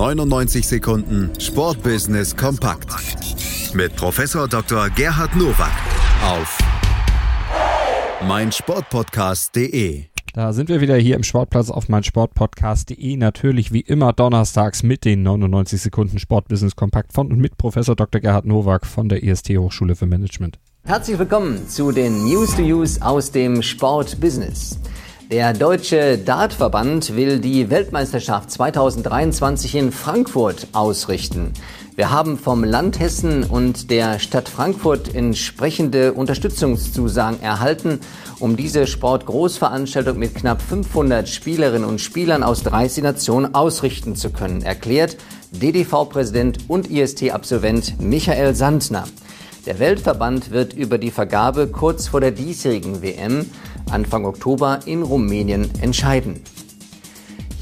99 Sekunden Sportbusiness kompakt mit Professor Dr. Gerhard Nowak auf meinsportpodcast.de. Da sind wir wieder hier im Sportplatz auf meinsportpodcast.de. Natürlich wie immer donnerstags mit den 99 Sekunden Sportbusiness kompakt von und mit Professor Dr. Gerhard Nowak von der IST Hochschule für Management. Herzlich willkommen zu den News to Use aus dem Sportbusiness. Der Deutsche Dartverband will die Weltmeisterschaft 2023 in Frankfurt ausrichten. Wir haben vom Land Hessen und der Stadt Frankfurt entsprechende Unterstützungszusagen erhalten, um diese Sportgroßveranstaltung mit knapp 500 Spielerinnen und Spielern aus 30 Nationen ausrichten zu können, erklärt DDV-Präsident und IST-Absolvent Michael Sandner. Der Weltverband wird über die Vergabe kurz vor der diesjährigen WM Anfang Oktober in Rumänien entscheiden.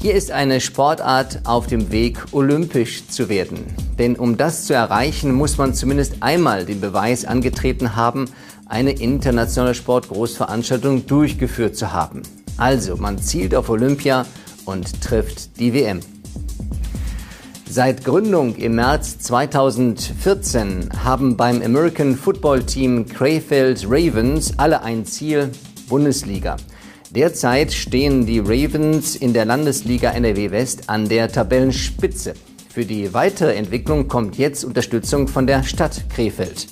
Hier ist eine Sportart auf dem Weg, olympisch zu werden. Denn um das zu erreichen, muss man zumindest einmal den Beweis angetreten haben, eine internationale Sportgroßveranstaltung durchgeführt zu haben. Also, man zielt auf Olympia und trifft die WM. Seit Gründung im März 2014 haben beim American Football Team Crayfeld Ravens alle ein Ziel, Bundesliga. Derzeit stehen die Ravens in der Landesliga NRW West an der Tabellenspitze. Für die weitere Entwicklung kommt jetzt Unterstützung von der Stadt Krefeld.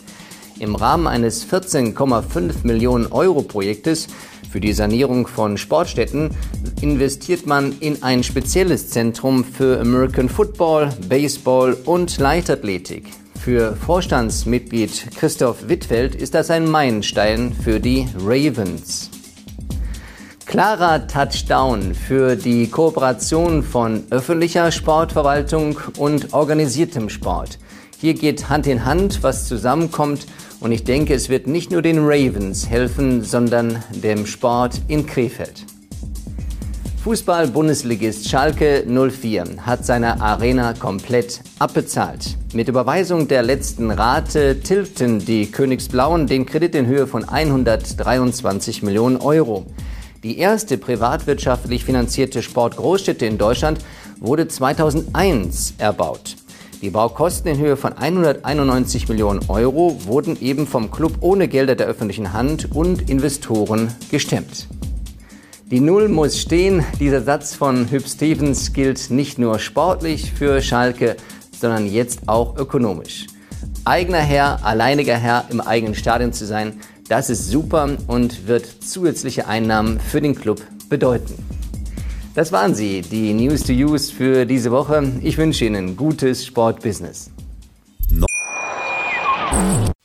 Im Rahmen eines 14,5 Millionen Euro Projektes für die Sanierung von Sportstätten investiert man in ein spezielles Zentrum für American Football, Baseball und Leichtathletik. Für Vorstandsmitglied Christoph Wittfeld ist das ein Meilenstein für die Ravens. Klarer Touchdown für die Kooperation von öffentlicher Sportverwaltung und organisiertem Sport. Hier geht Hand in Hand, was zusammenkommt und ich denke, es wird nicht nur den Ravens helfen, sondern dem Sport in Krefeld. Fußball-Bundesligist Schalke 04 hat seine Arena komplett abbezahlt. Mit Überweisung der letzten Rate tilgten die Königsblauen den Kredit in Höhe von 123 Millionen Euro. Die erste privatwirtschaftlich finanzierte Sportgroßstätte in Deutschland wurde 2001 erbaut. Die Baukosten in Höhe von 191 Millionen Euro wurden eben vom Club ohne Gelder der öffentlichen Hand und Investoren gestemmt. Die Null muss stehen. Dieser Satz von Hüb Stevens gilt nicht nur sportlich für Schalke, sondern jetzt auch ökonomisch. Eigener Herr, alleiniger Herr im eigenen Stadion zu sein, das ist super und wird zusätzliche Einnahmen für den Club bedeuten. Das waren sie, die News to Use für diese Woche. Ich wünsche Ihnen gutes Sportbusiness.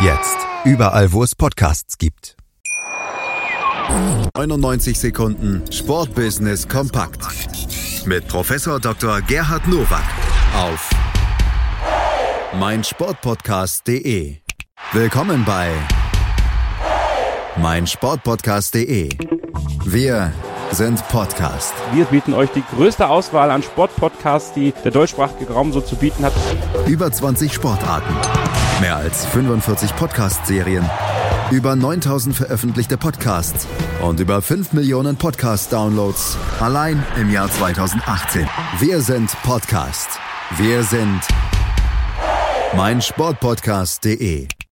Jetzt. Überall, wo es Podcasts gibt. 99 Sekunden Sportbusiness kompakt. Mit Professor Dr. Gerhard Nowak auf meinsportpodcast.de. Willkommen bei meinsportpodcast.de. Wir sind Podcast. Wir bieten euch die größte Auswahl an Sportpodcasts, die der deutschsprachige Raum so zu bieten hat. Über 20 Sportarten Mehr als 45 Podcast-Serien, über 9000 veröffentlichte Podcasts und über 5 Millionen Podcast-Downloads allein im Jahr 2018. Wir sind Podcast. Wir sind meinsportpodcast.de.